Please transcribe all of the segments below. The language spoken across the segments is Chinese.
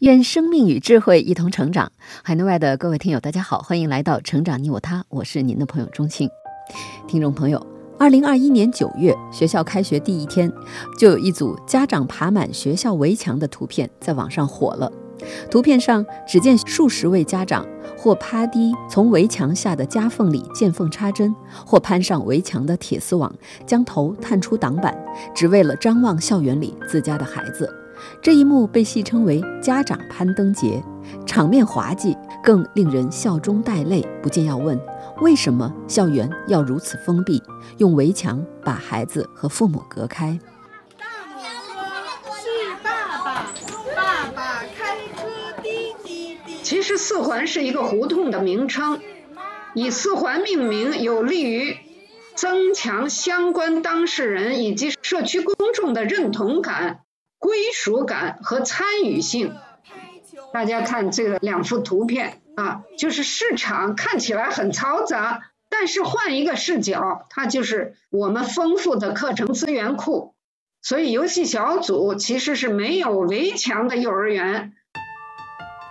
愿生命与智慧一同成长。海内外的各位听友，大家好，欢迎来到《成长你我他》，我是您的朋友钟庆。听众朋友，二零二一年九月，学校开学第一天，就有一组家长爬满学校围墙的图片在网上火了。图片上，只见数十位家长或趴低从围墙下的夹缝里见缝插针，或攀上围墙的铁丝网，将头探出挡板，只为了张望校园里自家的孩子。这一幕被戏称为“家长攀登节”，场面滑稽，更令人笑中带泪。不禁要问：为什么校园要如此封闭，用围墙把孩子和父母隔开？大母说：“是爸爸，爸爸开车滴滴滴。”其实四环是一个胡同的名称，以四环命名有利于增强相关当事人以及社区公众的认同感。归属感和参与性，大家看这个两幅图片啊，就是市场看起来很嘈杂，但是换一个视角，它就是我们丰富的课程资源库。所以游戏小组其实是没有围墙的幼儿园。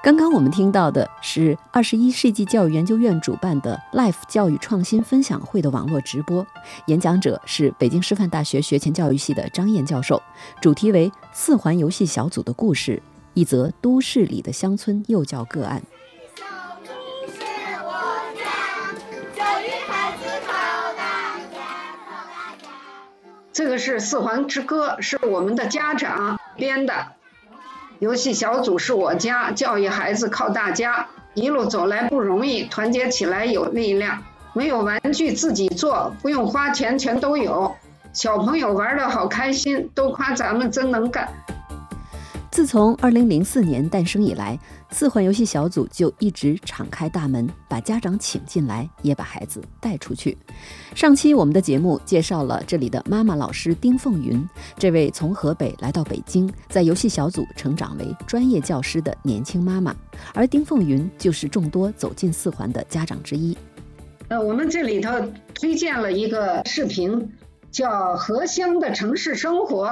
刚刚我们听到的是二十一世纪教育研究院主办的 Life 教育创新分享会的网络直播，演讲者是北京师范大学学前教育系的张燕教授，主题为“四环游戏小组的故事”，一则都市里的乡村幼教个案。这个是《四环之歌》，是我们的家长编的。游戏小组是我家，教育孩子靠大家。一路走来不容易，团结起来有力量。没有玩具自己做，不用花钱全都有。小朋友玩的好开心，都夸咱们真能干。自从2004年诞生以来，四环游戏小组就一直敞开大门，把家长请进来，也把孩子带出去。上期我们的节目介绍了这里的妈妈老师丁凤云，这位从河北来到北京，在游戏小组成长为专业教师的年轻妈妈。而丁凤云就是众多走进四环的家长之一。呃，我们这里头推荐了一个视频，叫《荷香的城市生活》。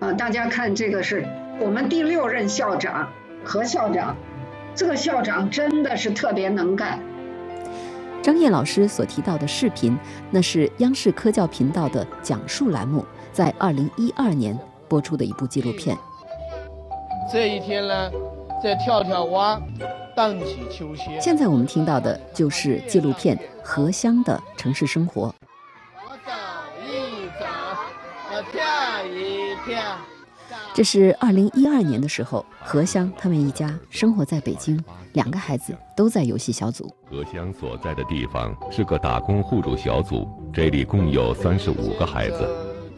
啊，大家看这个是我们第六任校长。何校长，这个校长真的是特别能干。张燕老师所提到的视频，那是央视科教频道的讲述栏目在二零一二年播出的一部纪录片。这一天呢，在跳跳蛙，荡起秋千。现在我们听到的就是纪录片《荷香的城市生活》。我走一走，我跳一跳。这是二零一二年的时候，何香他们一家生活在北京，两个孩子都在游戏小组。何香所在的地方是个打工互助小组，这里共有三十五个孩子，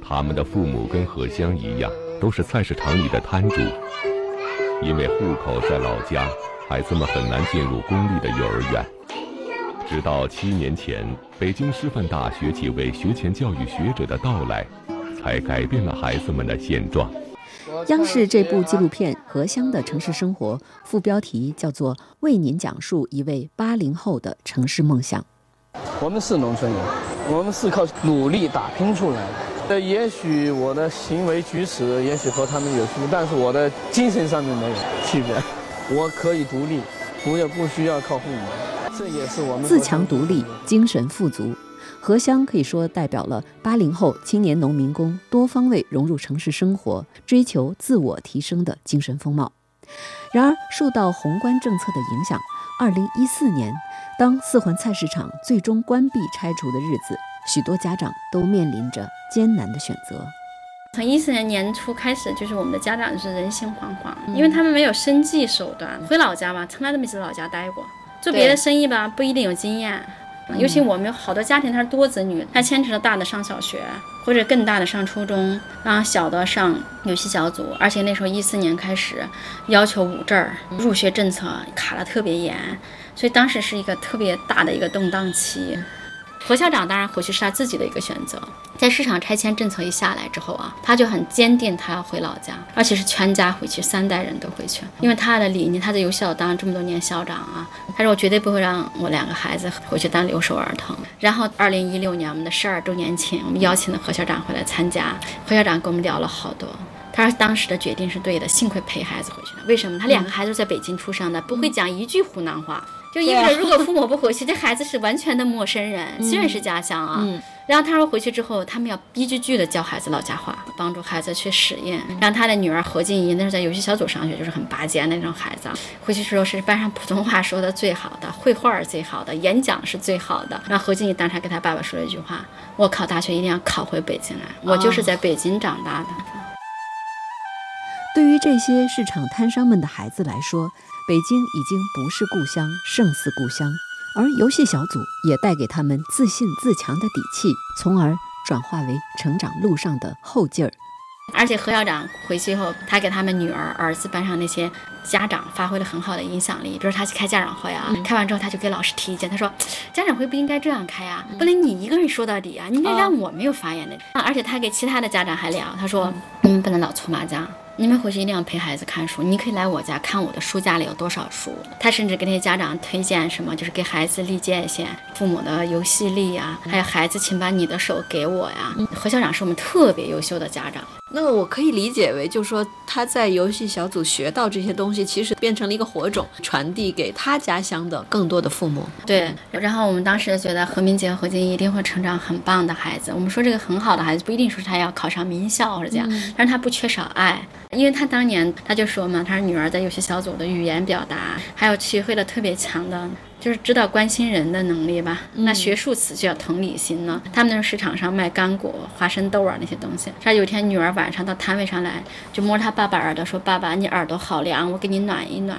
他们的父母跟何香一样，都是菜市场里的摊主。因为户口在老家，孩子们很难进入公立的幼儿园。直到七年前，北京师范大学几位学前教育学者的到来，才改变了孩子们的现状。央视这部纪录片《荷香的城市生活》副标题叫做“为您讲述一位八零后的城市梦想”。我们是农村人，我们是靠努力打拼出来的。呃，也许我的行为举止也许和他们有区别，但是我的精神上面没有区别。我可以独立，我也不需要靠父母。这也是我们自强独立、精神富足。荷香可以说代表了八零后青年农民工多方位融入城市生活、追求自我提升的精神风貌。然而，受到宏观政策的影响，二零一四年，当四环菜市场最终关闭拆除的日子，许多家长都面临着艰难的选择。从一四年年初开始，就是我们的家长是人心惶惶，因为他们没有生计手段。回老家吧，从来都没在老家待过，做别的生意吧，不一定有经验。尤其我们有好多家庭，他是多子女，他牵扯到大的上小学，或者更大的上初中，然后小的上游戏小组，而且那时候一四年开始要求五证儿入学政策卡得特别严，所以当时是一个特别大的一个动荡期。何校长当然回去是他自己的一个选择，在市场拆迁政策一下来之后啊，他就很坚定他要回老家，而且是全家回去，三代人都回去，因为他的理念，他在游校当这么多年校长啊，他说我绝对不会让我两个孩子回去当留守儿童。然后二零一六年我们的十二周年庆，我们邀请了何校长回来参加，何校长跟我们聊了好多。他说当时的决定是对的，幸亏陪孩子回去了。为什么？他两个孩子在北京出生的，不会讲一句湖南话。就意味着，如果父母不回去，这孩子是完全的陌生人，虽然是家乡啊。然后他说回去之后，他们要一句句的教孩子老家话，帮助孩子去适应。让他的女儿何静怡，那是在游戏小组上学，就是很拔尖的那种孩子，回去之后是班上普通话说的最好的，绘画儿最好的，演讲是最好的。然后何静怡当场跟他爸爸说了一句话：“我考大学一定要考回北京来，我就是在北京长大的。”对于这些市场摊商们的孩子来说，北京已经不是故乡，胜似故乡。而游戏小组也带给他们自信自强的底气，从而转化为成长路上的后劲儿。而且何校长回去以后，他给他们女儿、儿子班上那些家长发挥了很好的影响力。比如他去开家长会啊，开完之后他就给老师提意见，他说：“家长会不应该这样开啊，不能你一个人说到底啊，你应该让我没有发言的。”而且他给其他的家长还聊，他说：“你们不能老搓麻将。”你们回去一定要陪孩子看书，你可以来我家看我的书架里有多少书。他甚至给那些家长推荐什么，就是给孩子立界限，父母的游戏力呀，还有孩子，请把你的手给我呀。何校长是我们特别优秀的家长。那我可以理解为，就是说他在游戏小组学到这些东西，其实变成了一个火种，传递给他家乡的更多的父母。对，然后我们当时觉得何明杰和何静一定会成长很棒的孩子。我们说这个很好的孩子，不一定说他要考上名校或者这样，但是他不缺少爱。因为他当年他就说嘛，他说女儿在游戏小组的语言表达，还有学会了特别强的，就是知道关心人的能力吧。那学术词就叫同理心呢。他们那市场上卖干果、花生豆啊那些东西。他有一天女儿晚上到摊位上来，就摸他爸爸耳朵说：“爸爸，你耳朵好凉，我给你暖一暖。”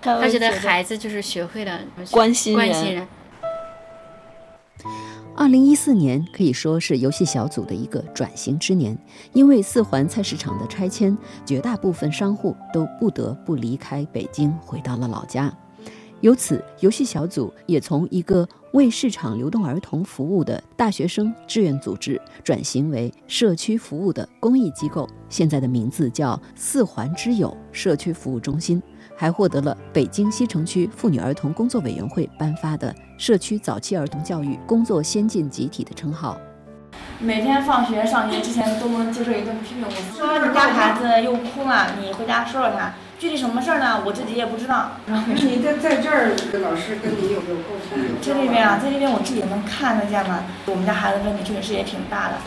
他觉得孩子就是学会了关心关心人。二零一四年可以说是游戏小组的一个转型之年，因为四环菜市场的拆迁，绝大部分商户都不得不离开北京，回到了老家。由此，游戏小组也从一个为市场流动儿童服务的大学生志愿组织，转型为社区服务的公益机构，现在的名字叫四环之友社区服务中心。还获得了北京西城区妇女儿童工作委员会颁发的社区早期儿童教育工作先进集体的称号。每天放学上学之前都能接受一顿批评。说你家孩子又哭了，你回家说说他。具体什么事儿呢？我自己也不知道。你在在这儿，老师跟你有没有沟通？这里边啊，在这边我自己能看得见吗。我们家孩子问题确实也挺大的。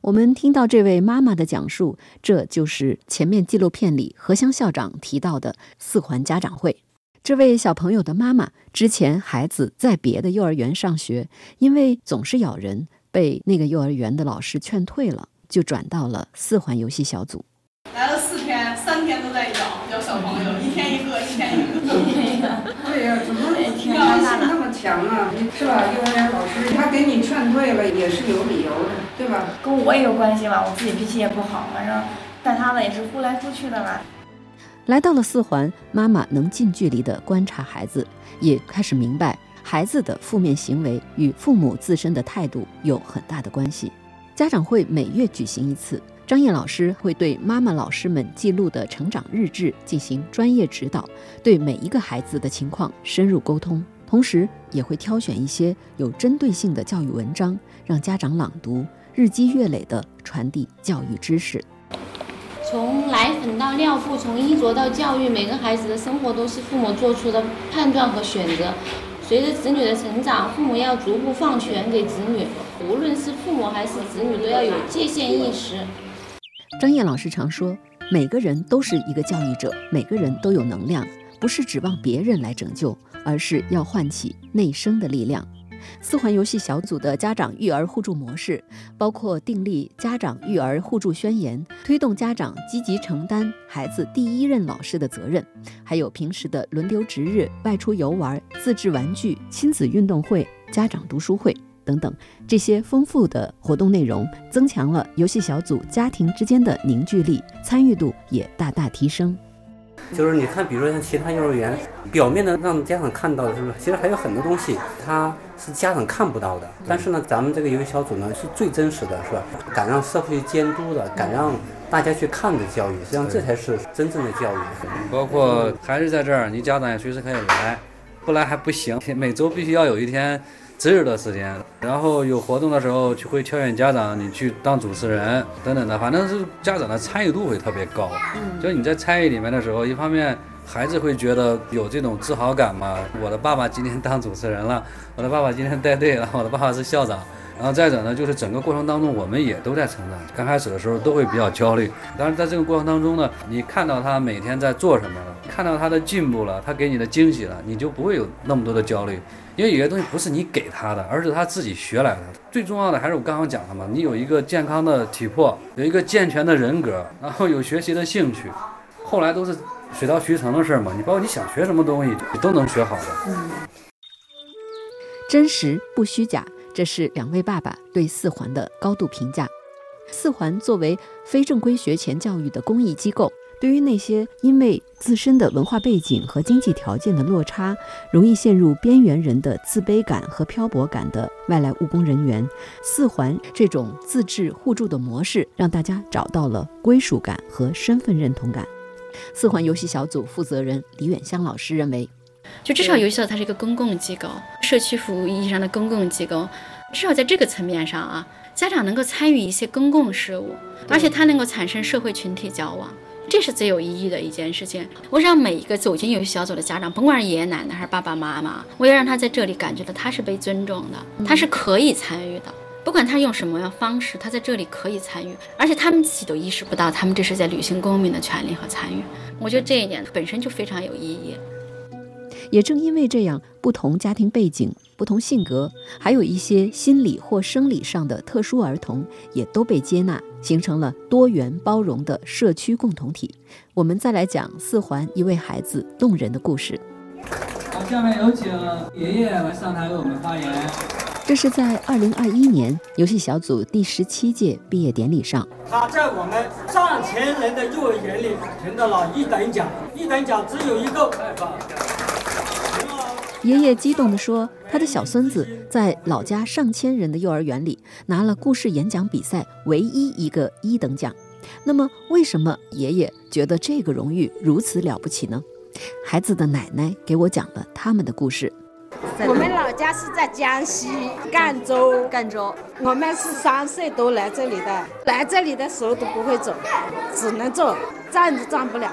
我们听到这位妈妈的讲述，这就是前面纪录片里何香校长提到的四环家长会。这位小朋友的妈妈之前孩子在别的幼儿园上学，因为总是咬人，被那个幼儿园的老师劝退了，就转到了四环游戏小组。来了四天，三天都在咬咬小朋友，一天一个，一天一个，一天一个。对呀，怎么要性那么强啊？是吧？幼儿园老师他给你劝退了，也是有理由的，对吧？跟我也有关系吧，我自己脾气也不好，反正带他的也是呼来呼去的吧。来到了四环，妈妈能近距离地观察孩子，也开始明白孩子的负面行为与父母自身的态度有很大的关系。家长会每月举行一次。张燕老师会对妈妈老师们记录的成长日志进行专业指导，对每一个孩子的情况深入沟通，同时也会挑选一些有针对性的教育文章，让家长朗读，日积月累地传递教育知识。从奶粉到尿布，从衣着到教育，每个孩子的生活都是父母做出的判断和选择。随着子女的成长，父母要逐步放权给子女，无论是父母还是子女，都要有界限意识。张燕老师常说，每个人都是一个教育者，每个人都有能量，不是指望别人来拯救，而是要唤起内生的力量。四环游戏小组的家长育儿互助模式，包括订立家长育儿互助宣言，推动家长积极承担孩子第一任老师的责任，还有平时的轮流值日、外出游玩、自制玩具、亲子运动会、家长读书会等等，这些丰富的活动内容增强了游戏小组家庭之间的凝聚力，参与度也大大提升。就是你看，比如说像其他幼儿园，表面的让家长看到的是不是？其实还有很多东西，它是家长看不到的。但是呢，咱们这个游戏小组呢，是最真实的，是吧？敢让社会监督的，敢让大家去看的教育，实际上这才是真正的教育。包括孩子在这儿，你家长也随时可以来，不来还不行，每周必须要有一天。自由的时间，然后有活动的时候就会挑选家长，你去当主持人等等的，反正是家长的参与度会特别高。嗯，就是你在参与里面的时候，一方面孩子会觉得有这种自豪感嘛，我的爸爸今天当主持人了，我的爸爸今天带队了，我的爸爸是校长。然后再者呢，就是整个过程当中，我们也都在成长。刚开始的时候都会比较焦虑，但是在这个过程当中呢，你看到他每天在做什么了，看到他的进步了，他给你的惊喜了，你就不会有那么多的焦虑。因为有些东西不是你给他的，而是他自己学来的。最重要的还是我刚刚讲的嘛，你有一个健康的体魄，有一个健全的人格，然后有学习的兴趣，后来都是水到渠成的事儿嘛。你包括你想学什么东西，你都能学好的。嗯，真实不虚假。这是两位爸爸对四环的高度评价。四环作为非正规学前教育的公益机构，对于那些因为自身的文化背景和经济条件的落差，容易陷入边缘人的自卑感和漂泊感的外来务工人员，四环这种自治互助的模式，让大家找到了归属感和身份认同感。四环游戏小组负责人李远香老师认为。就至少游戏它是一个公共机构，社区服务意义上的公共机构，至少在这个层面上啊，家长能够参与一些公共事务，而且它能够产生社会群体交往，这是最有意义的一件事情。我让每一个走进游戏小组的家长，甭管是爷爷奶奶还是爸爸妈妈，我要让他在这里感觉到他是被尊重的，他是可以参与的，不管他用什么样方式，他在这里可以参与，而且他们自己都意识不到，他们这是在履行公民的权利和参与。我觉得这一点本身就非常有意义。也正因为这样，不同家庭背景、不同性格，还有一些心理或生理上的特殊儿童，也都被接纳，形成了多元包容的社区共同体。我们再来讲四环一位孩子动人的故事。好，下面有请爷爷来上台为我们发言。这是在二零二一年游戏小组第十七届毕业典礼上，他在我们上千人的幼儿园里评到了一等奖，一等奖只有一个。爷爷激动地说：“他的小孙子在老家上千人的幼儿园里拿了故事演讲比赛唯一一个一等奖。那么，为什么爷爷觉得这个荣誉如此了不起呢？”孩子的奶奶给我讲了他们的故事。我们老家是在江西赣州，赣州。我们是三岁都来这里的，来这里的时候都不会走，只能坐，站都站不了。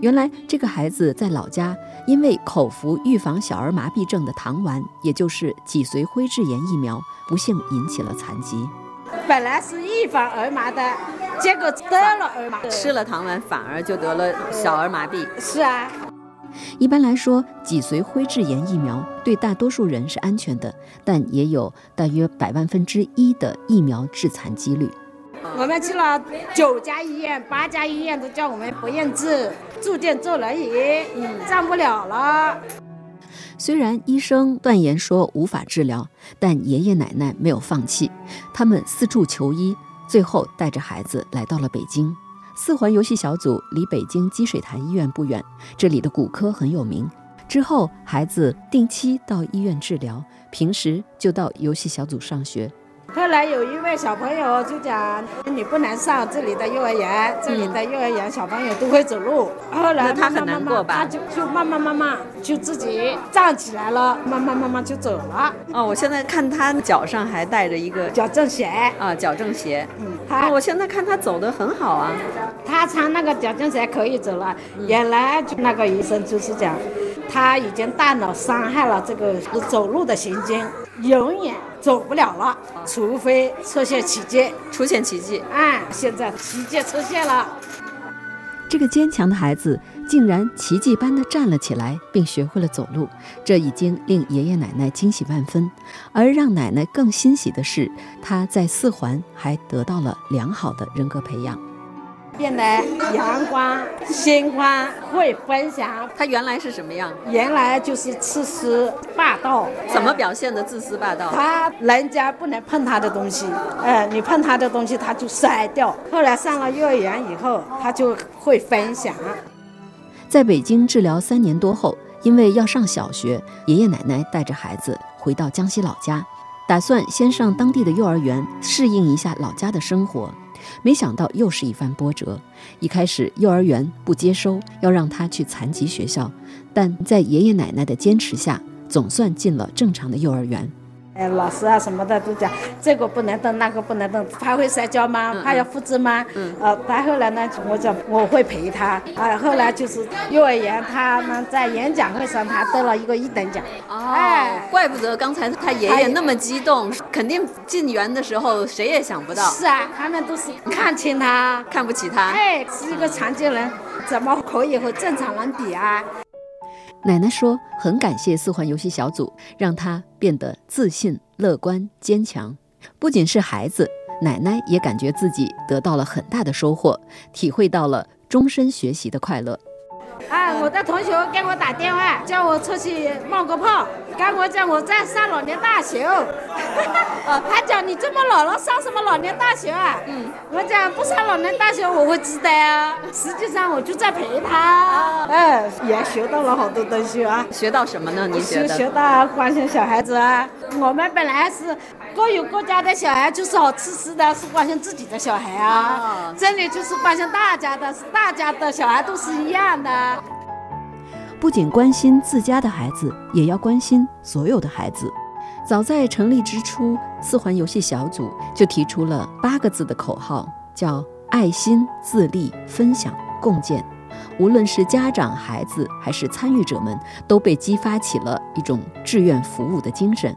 原来这个孩子在老家。因为口服预防小儿麻痹症的糖丸，也就是脊髓灰质炎疫苗，不幸引起了残疾。本来是预防儿麻的，结果得了儿麻，吃了糖丸反而就得了小儿麻痹。是啊，一般来说，脊髓灰质炎疫苗对大多数人是安全的，但也有大约百万分之一的疫苗致残几率。我们去了九家医院，八家医院都叫我们不认治，住店坐轮椅，站不了了。虽然医生断言说无法治疗，但爷爷奶奶没有放弃，他们四处求医，最后带着孩子来到了北京。四环游戏小组离北京积水潭医院不远，这里的骨科很有名。之后，孩子定期到医院治疗，平时就到游戏小组上学。后来有一位小朋友就讲：“你不能上这里的幼儿园，这里的幼儿园小朋友都会走路。”后来他很难过吧？他就就慢慢慢慢就自己站起来了，慢慢慢慢就走了。哦，我现在看他脚上还带着一个矫正鞋啊，矫正鞋。嗯，他我现在看他走的很好啊。他穿那个矫正鞋可以走了。原来就那个医生就是讲，他已经大脑伤害了这个走路的神经，永远。走不了了，除非出现奇迹，出现奇迹。哎，现在奇迹出现了，这个坚强的孩子竟然奇迹般的站了起来，并学会了走路，这已经令爷爷奶奶惊喜万分。而让奶奶更欣喜的是，他在四环还得到了良好的人格培养。变得阳光、心宽，会分享。他原来是什么样？原来就是自私霸道。怎么表现的自私霸道？他人家不能碰他的东西，哎，你碰他的东西他就摔掉。后来上了幼儿园以后，他就会分享。在北京治疗三年多后，因为要上小学，爷爷奶奶带着孩子回到江西老家，打算先上当地的幼儿园适应一下老家的生活。没想到又是一番波折。一开始幼儿园不接收，要让他去残疾学校，但在爷爷奶奶的坚持下，总算进了正常的幼儿园。哎，老师啊什么的都讲这个不能动，那个不能动，他会摔跤吗？他要复制吗？嗯，呃，他后来呢，我讲我会陪他。啊，后来就是幼儿园，他们在演讲会上，他得了一个一等奖。哦，怪不得刚才他爷爷那么激动，肯定进园的时候谁也想不到。是啊，他们都是看轻他，看不起他。哎，是一个残疾人，怎么可以和正常人比啊？奶奶说：“很感谢四环游戏小组，让她变得自信、乐观、坚强。不仅是孩子，奶奶也感觉自己得到了很大的收获，体会到了终身学习的快乐。”啊，我的同学给我打电话，叫我出去冒个泡，跟我讲我在上老年大学。他讲你这么老了，上什么老年大学啊？嗯，我讲不上老年大学我会知道啊。实际上我就在陪他，哎，也学到了好多东西啊。学到什么呢？你学学到关心小孩子啊。我们本来是各有各家的小孩，就是好吃吃的，是关心自己的小孩啊。这里就是关心大家的，是大家的小孩都是一样的。不仅关心自家的孩子，也要关心所有的孩子。早在成立之初，四环游戏小组就提出了八个字的口号，叫“爱心、自立、分享、共建”。无论是家长、孩子，还是参与者们，都被激发起了一种志愿服务的精神。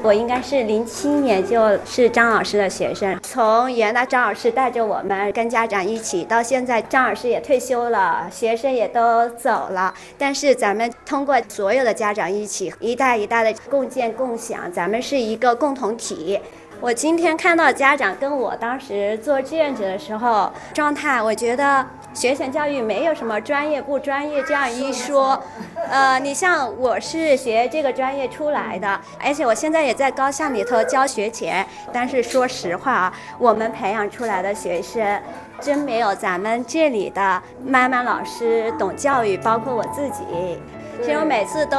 我应该是零七年就是张老师的学生，从原来张老师带着我们跟家长一起，到现在张老师也退休了，学生也都走了，但是咱们通过所有的家长一起，一代一代的共建共享，咱们是一个共同体。我今天看到家长跟我当时做志愿者的时候状态，我觉得。学前教育没有什么专业不专业这样一说，呃，你像我是学这个专业出来的，而且我现在也在高校里头教学前，但是说实话啊，我们培养出来的学生，真没有咱们这里的妈妈老师懂教育，包括我自己，其实我每次都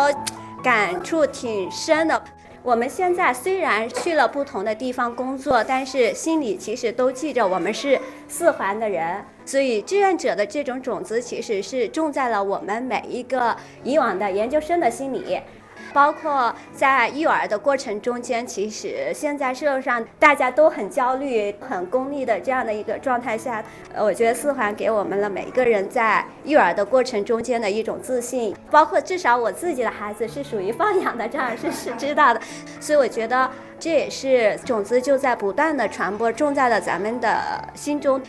感触挺深的。我们现在虽然去了不同的地方工作，但是心里其实都记着我们是四环的人，所以志愿者的这种种子其实是种在了我们每一个以往的研究生的心里。包括在育儿的过程中间，其实现在社会上大家都很焦虑、很功利的这样的一个状态下，呃，我觉得四环给我们了每个人在育儿的过程中间的一种自信。包括至少我自己的孩子是属于放养的，这样是是知道的，所以我觉得这也是种子就在不断的传播，种在了咱们的心中。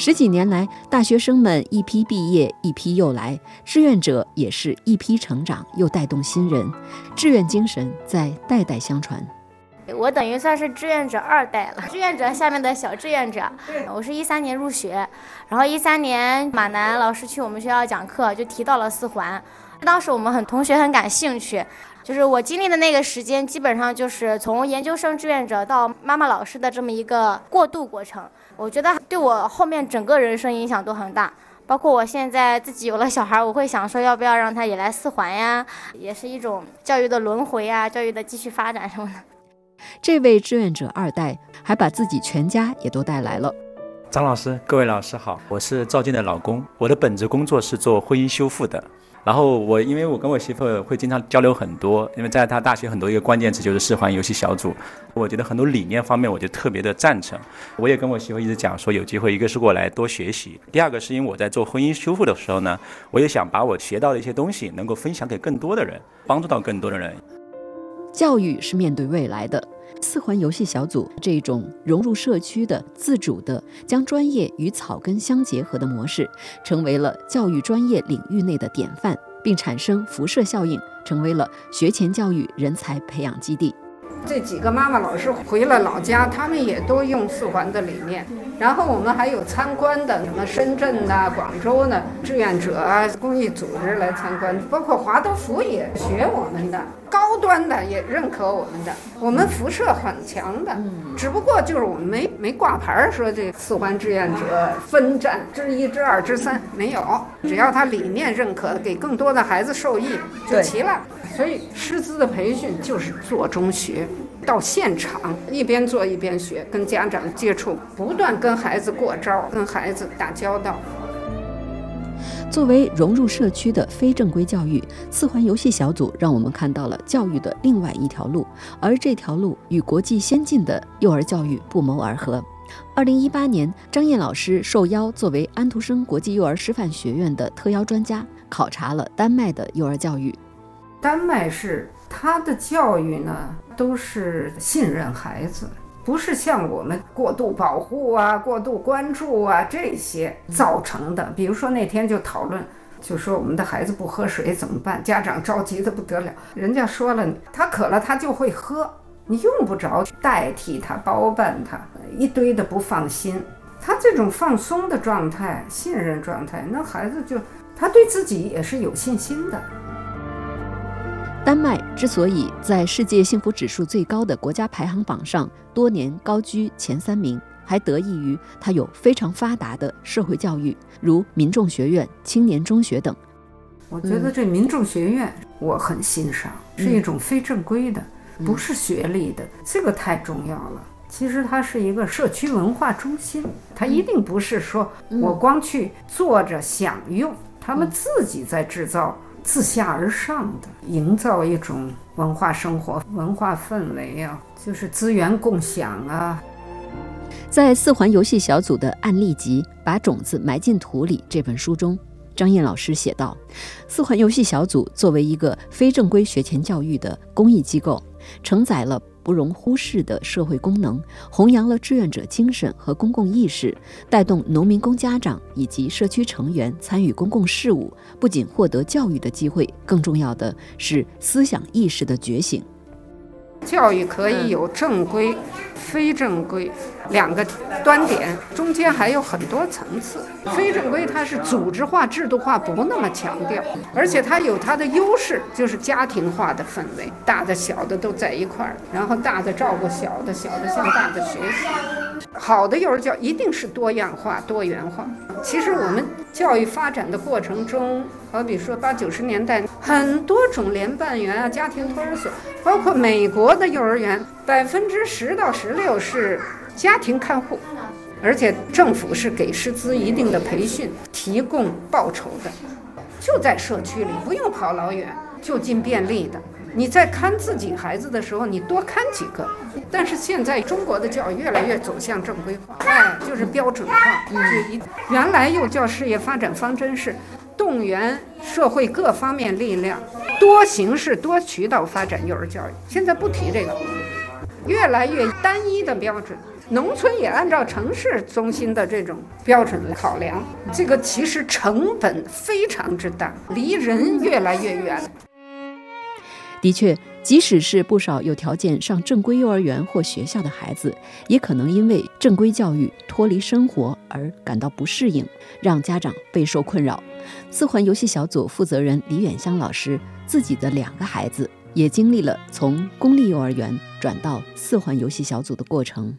十几年来，大学生们一批毕业，一批又来，志愿者也是一批成长，又带动新人，志愿精神在代代相传。我等于算是志愿者二代了，志愿者下面的小志愿者。我是一三年入学，然后一三年马南老师去我们学校讲课，就提到了四环，当时我们很同学很感兴趣。就是我经历的那个时间，基本上就是从研究生志愿者到妈妈老师的这么一个过渡过程。我觉得对我后面整个人生影响都很大，包括我现在自己有了小孩，我会想说要不要让他也来四环呀，也是一种教育的轮回呀，教育的继续发展什么的。这位志愿者二代还把自己全家也都带来了。张老师，各位老师好，我是赵静的老公，我的本职工作是做婚姻修复的。然后我因为我跟我媳妇会经常交流很多，因为在她大学很多一个关键词就是四环游戏小组，我觉得很多理念方面我就特别的赞成。我也跟我媳妇一直讲说有机会，一个是过来多学习，第二个是因为我在做婚姻修复的时候呢，我也想把我学到的一些东西能够分享给更多的人，帮助到更多的人。教育是面对未来的。四环游戏小组这种融入社区的、自主的、将专业与草根相结合的模式，成为了教育专业领域内的典范，并产生辐射效应，成为了学前教育人才培养基地。这几个妈妈老师回了老家，他们也都用四环的理念。然后我们还有参观的，什么深圳呐、广州呢，志愿者啊、公益组织来参观，包括华德福也学我们的，高端的也认可我们的，我们辐射很强的。只不过就是我们没没挂牌儿说这四环志愿者分站之一、之二、之三没有，只要他理念认可，给更多的孩子受益就齐了。所以师资的培训就是做中学。到现场一边做一边学，跟家长接触，不断跟孩子过招，跟孩子打交道。作为融入社区的非正规教育，四环游戏小组让我们看到了教育的另外一条路，而这条路与国际先进的幼儿教育不谋而合。二零一八年，张燕老师受邀作为安徒生国际幼儿师范学院的特邀专家，考察了丹麦的幼儿教育。丹麦是他的教育呢，都是信任孩子，不是像我们过度保护啊、过度关注啊这些造成的。比如说那天就讨论，就说我们的孩子不喝水怎么办？家长着急的不得了。人家说了，他渴了他就会喝，你用不着代替他、包办他，一堆的不放心。他这种放松的状态、信任状态，那孩子就他对自己也是有信心的。丹麦之所以在世界幸福指数最高的国家排行榜上多年高居前三名，还得益于它有非常发达的社会教育，如民众学院、青年中学等。我觉得这民众学院我很欣赏，是一种非正规的，不是学历的，这个太重要了。其实它是一个社区文化中心，它一定不是说我光去坐着享用，他们自己在制造。自下而上的营造一种文化生活、文化氛围啊，就是资源共享啊。在四环游戏小组的案例集《把种子埋进土里》这本书中，张燕老师写道：四环游戏小组作为一个非正规学前教育的公益机构，承载了。不容忽视的社会功能，弘扬了志愿者精神和公共意识，带动农民工家长以及社区成员参与公共事务，不仅获得教育的机会，更重要的是思想意识的觉醒。教育可以有正规、非正规两个端点，中间还有很多层次。非正规它是组织化、制度化不那么强调，而且它有它的优势，就是家庭化的氛围，大的小的都在一块儿，然后大的照顾小的，小的向大的学习。好的幼儿教一定是多样化、多元化。其实我们教育发展的过程中，好比说八九十年代，很多种联办园啊、家庭托儿所，包括美国的幼儿园，百分之十到十六是家庭看护，而且政府是给师资一定的培训，提供报酬的，就在社区里，不用跑老远，就近便利的。你在看自己孩子的时候，你多看几个。但是现在中国的教育越来越走向正规化，哎，就是标准化。就一原来幼教事业发展方针是动员社会各方面力量，多形式、多渠道发展幼儿教育。现在不提这个，越来越单一的标准。农村也按照城市中心的这种标准考量，这个其实成本非常之大，离人越来越远。的确，即使是不少有条件上正规幼儿园或学校的孩子，也可能因为正规教育脱离生活而感到不适应，让家长备受困扰。四环游戏小组负责人李远香老师自己的两个孩子，也经历了从公立幼儿园转到四环游戏小组的过程。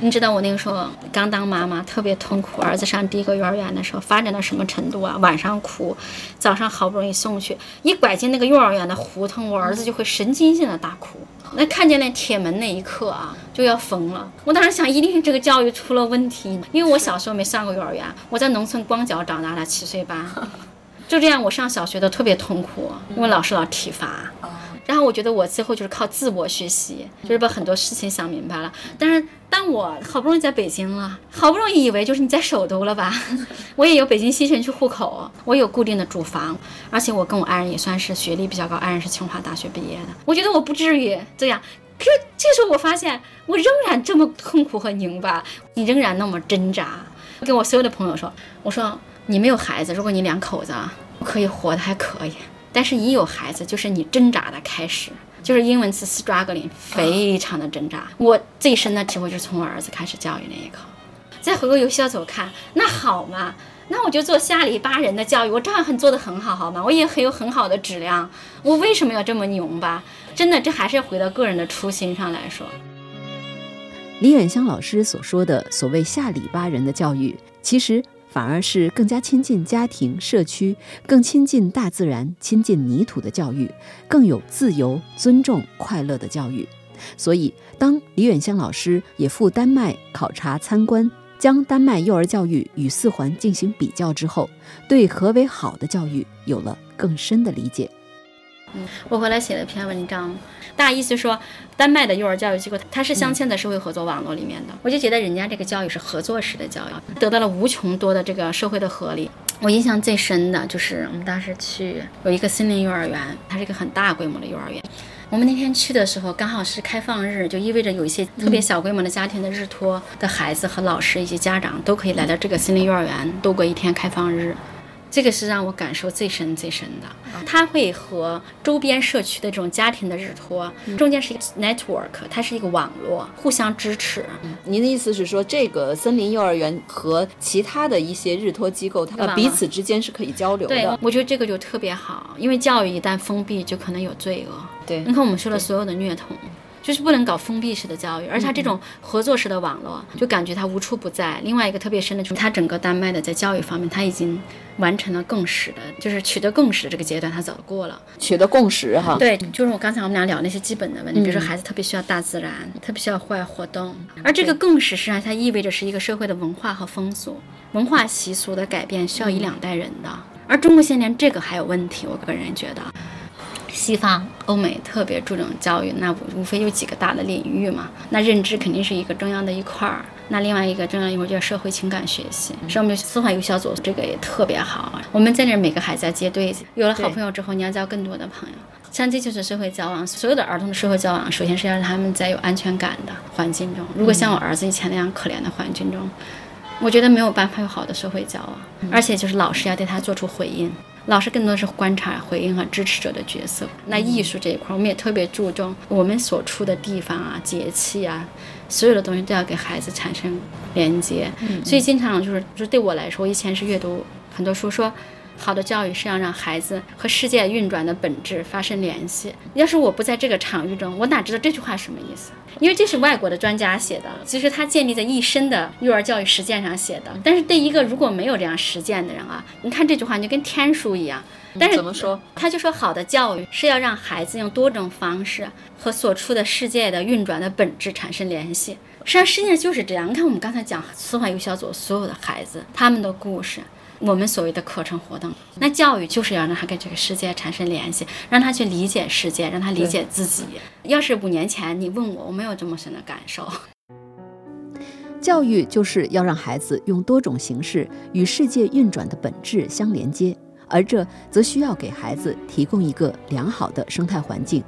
你知道我那个时候刚当妈妈，特别痛苦。儿子上第一个幼儿园的时候，发展到什么程度啊？晚上哭，早上好不容易送去，一拐进那个幼儿园的胡同，我儿子就会神经性的大哭。那看见那铁门那一刻啊，就要疯了。我当时想，一定是这个教育出了问题，因为我小时候没上过幼儿园，我在农村光脚长大的七岁半，就这样我上小学都特别痛苦，因为老师老体罚。然后我觉得我最后就是靠自我学习，就是把很多事情想明白了。但是当我好不容易在北京了，好不容易以为就是你在首都了吧，我也有北京西城区户口，我有固定的住房，而且我跟我爱人也算是学历比较高，爱人是清华大学毕业的。我觉得我不至于这样。可这时候我发现，我仍然这么痛苦和拧巴，你仍然那么挣扎。我跟我所有的朋友说，我说你没有孩子，如果你两口子可以活得还可以。但是，一有孩子，就是你挣扎的开始。就是英文词 struggling，非常的挣扎。我最深的体会就是从我儿子开始教育那一刻。再回过游戏小组看，那好嘛，那我就做下里巴人的教育，我照样很做得很好，好吗？我也很有很好的质量，我为什么要这么牛吧？真的，这还是回到个人的初心上来说。李远香老师所说的所谓下里巴人的教育，其实反而是更加亲近家庭、社区，更亲近大自然、亲近泥土的教育，更有自由、尊重、快乐的教育。所以，当李远香老师也赴丹麦考察参观，将丹麦幼儿教育与四环进行比较之后，对何为好的教育有了更深的理解。嗯，我回来写了一篇文章，大意思说，丹麦的幼儿教育机构它是镶嵌在社会合作网络里面的。我就觉得人家这个教育是合作式的教育，得到了无穷多的这个社会的合力。我印象最深的就是我们当时去有一个森林幼儿园，它是一个很大规模的幼儿园。我们那天去的时候刚好是开放日，就意味着有一些特别小规模的家庭的日托的孩子和老师以及家长都可以来到这个森林幼儿园度过一天开放日。这个是让我感受最深最深的，它会和周边社区的这种家庭的日托中间是一个 network，它是一个网络，互相支持。您的意思是说，这个森林幼儿园和其他的一些日托机构，它彼此之间是可以交流的？对，我觉得这个就特别好，因为教育一旦封闭，就可能有罪恶。对，你看我们说的所有的虐童。就是不能搞封闭式的教育，而且它这种合作式的网络，就感觉它无处不在。另外一个特别深的就是，它整个丹麦的在教育方面，它已经完成了共识的，就是取得共识的这个阶段，它早过了。取得共识哈？对，就是我刚才我们俩聊那些基本的问题，比如说孩子特别需要大自然，特别需要户外活动，而这个共识实际上它意味着是一个社会的文化和风俗、文化习俗的改变需要一两代人的，而中国现在连这个还有问题，我个人觉得。西方、欧美特别注重教育，那无无非有几个大的领域嘛。那认知肯定是一个重要的一块儿。那另外一个重要一块儿叫社会情感学习。是我们司法有小组，这个也特别好。我们在这每个孩子要结对，有了好朋友之后，你要交更多的朋友。像这就是社会交往，所有的儿童的社会交往，首先是要让他们在有安全感的环境中。如果像我儿子以前那样可怜的环境中，我觉得没有办法有好的社会交往。而且就是老师要对他做出回应。老师更多的是观察、回应和支持者的角色。那艺术这一块，我们也特别注重我们所处的地方啊、节气啊，所有的东西都要给孩子产生连接。所以经常就是，就对我来说，我以前是阅读很多书说。好的教育是要让孩子和世界运转的本质发生联系。要是我不在这个场域中，我哪知道这句话什么意思？因为这是外国的专家写的，其实他建立在一生的幼儿教育实践上写的。但是对一个如果没有这样实践的人啊，你看这句话就跟天书一样。但是怎么说？他就说好的教育是要让孩子用多种方式和所处的世界的运转的本质产生联系。实际上世界就是这样。你看我们刚才讲四环有小组所有的孩子他们的故事。我们所谓的课程活动，那教育就是要让他跟这个世界产生联系，让他去理解世界，让他理解自己。要是五年前你问我，我没有这么深的感受。教育就是要让孩子用多种形式与世界运转的本质相连接，而这则需要给孩子提供一个良好的生态环境，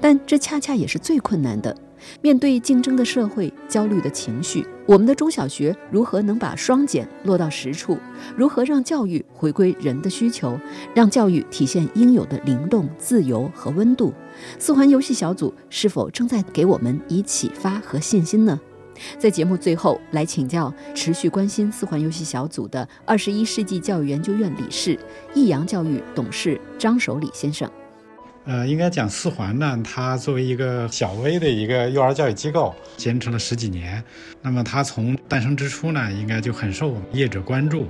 但这恰恰也是最困难的。面对竞争的社会、焦虑的情绪，我们的中小学如何能把双减落到实处？如何让教育回归人的需求，让教育体现应有的灵动、自由和温度？四环游戏小组是否正在给我们以启发和信心呢？在节目最后，来请教持续关心四环游戏小组的二十一世纪教育研究院理事、益阳教育董事张守礼先生。呃，应该讲四环呢，它作为一个小微的一个幼儿教育机构，坚持了十几年。那么它从诞生之初呢，应该就很受业者关注。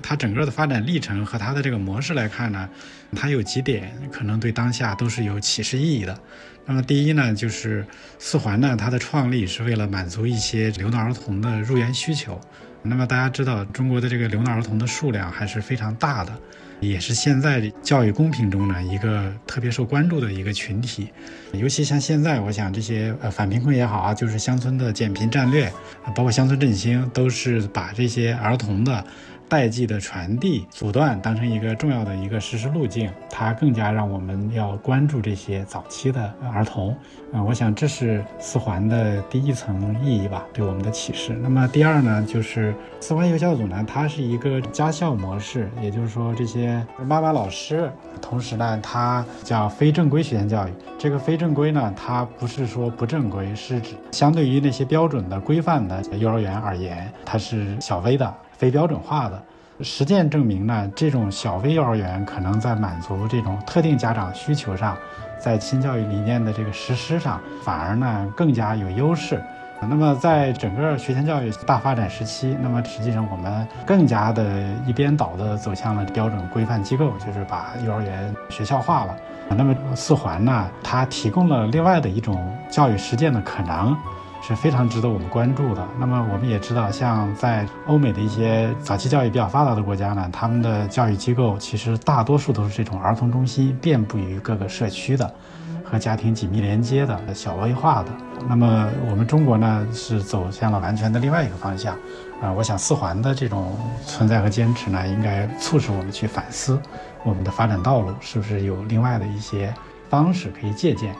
它整个的发展历程和它的这个模式来看呢，它有几点可能对当下都是有启示意义的。那么第一呢，就是四环呢，它的创立是为了满足一些流浪儿童的入园需求。那么大家知道，中国的这个流浪儿童的数量还是非常大的。也是现在教育公平中呢一个特别受关注的一个群体，尤其像现在，我想这些呃反贫困也好啊，就是乡村的减贫战略，包括乡村振兴，都是把这些儿童的代际的传递、阻断当成一个重要的一个实施路径，它更加让我们要关注这些早期的儿童。啊，我想这是四环的第一层意义吧，对我们的启示。那么第二呢，就是四环幼教组呢，它是一个家校模式，也就是说这些妈妈老师，同时呢，它叫非正规学前教育。这个非正规呢，它不是说不正规，是指相对于那些标准的、规范的幼儿园而言，它是小微的、非标准化的。实践证明呢，这种小微幼儿园可能在满足这种特定家长需求上。在新教育理念的这个实施上，反而呢更加有优势。那么在整个学前教育大发展时期，那么实际上我们更加的一边倒的走向了标准规范机构，就是把幼儿园学校化了。那么四环呢，它提供了另外的一种教育实践的可能。是非常值得我们关注的。那么我们也知道，像在欧美的一些早期教育比较发达的国家呢，他们的教育机构其实大多数都是这种儿童中心，遍布于各个社区的，和家庭紧密连接的小微化的。那么我们中国呢，是走向了完全的另外一个方向。啊，我想四环的这种存在和坚持呢，应该促使我们去反思我们的发展道路是不是有另外的一些方式可以借鉴。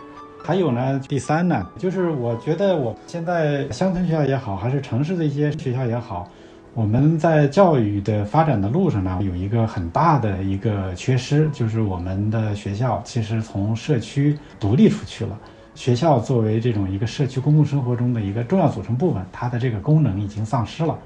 还有呢，第三呢，就是我觉得我现在乡村学校也好，还是城市的一些学校也好，我们在教育的发展的路上呢，有一个很大的一个缺失，就是我们的学校其实从社区独立出去了。学校作为这种一个社区公共生活中的一个重要组成部分，它的这个功能已经丧失了。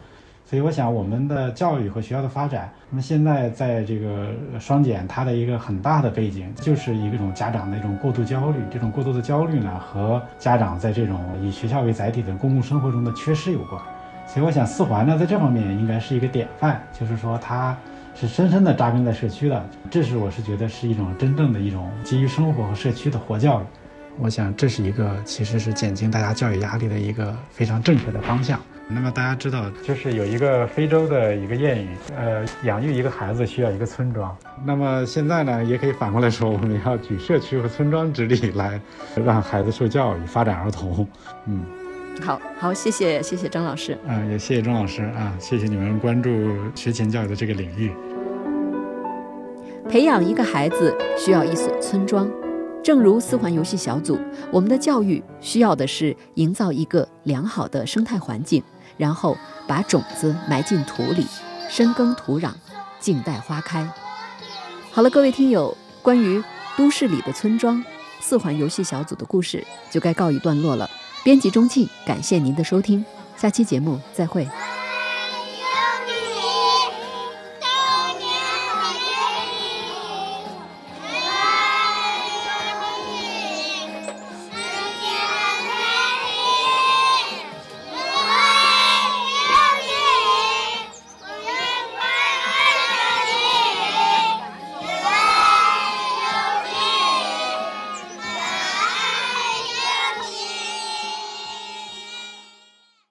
所以我想，我们的教育和学校的发展，那么现在在这个双减，它的一个很大的背景，就是一种家长的一种过度焦虑。这种过度的焦虑呢，和家长在这种以学校为载体的公共生活中的缺失有关。所以我想，四环呢，在这方面应该是一个典范，就是说它是深深的扎根在社区的。这是我是觉得是一种真正的一种基于生活和社区的活教育。我想，这是一个其实是减轻大家教育压力的一个非常正确的方向。那么大家知道，就是有一个非洲的一个谚语，呃，养育一个孩子需要一个村庄。那么现在呢，也可以反过来说，我们要举社区和村庄之力来让孩子受教育、发展儿童。嗯，好好，谢谢谢谢张老师。嗯，也谢谢钟老师啊，谢谢你们关注学前教育的这个领域。培养一个孩子需要一所村庄，正如四环游戏小组，我们的教育需要的是营造一个良好的生态环境。然后把种子埋进土里，深耕土壤，静待花开。好了，各位听友，关于都市里的村庄四环游戏小组的故事就该告一段落了。编辑中庆，感谢您的收听，下期节目再会。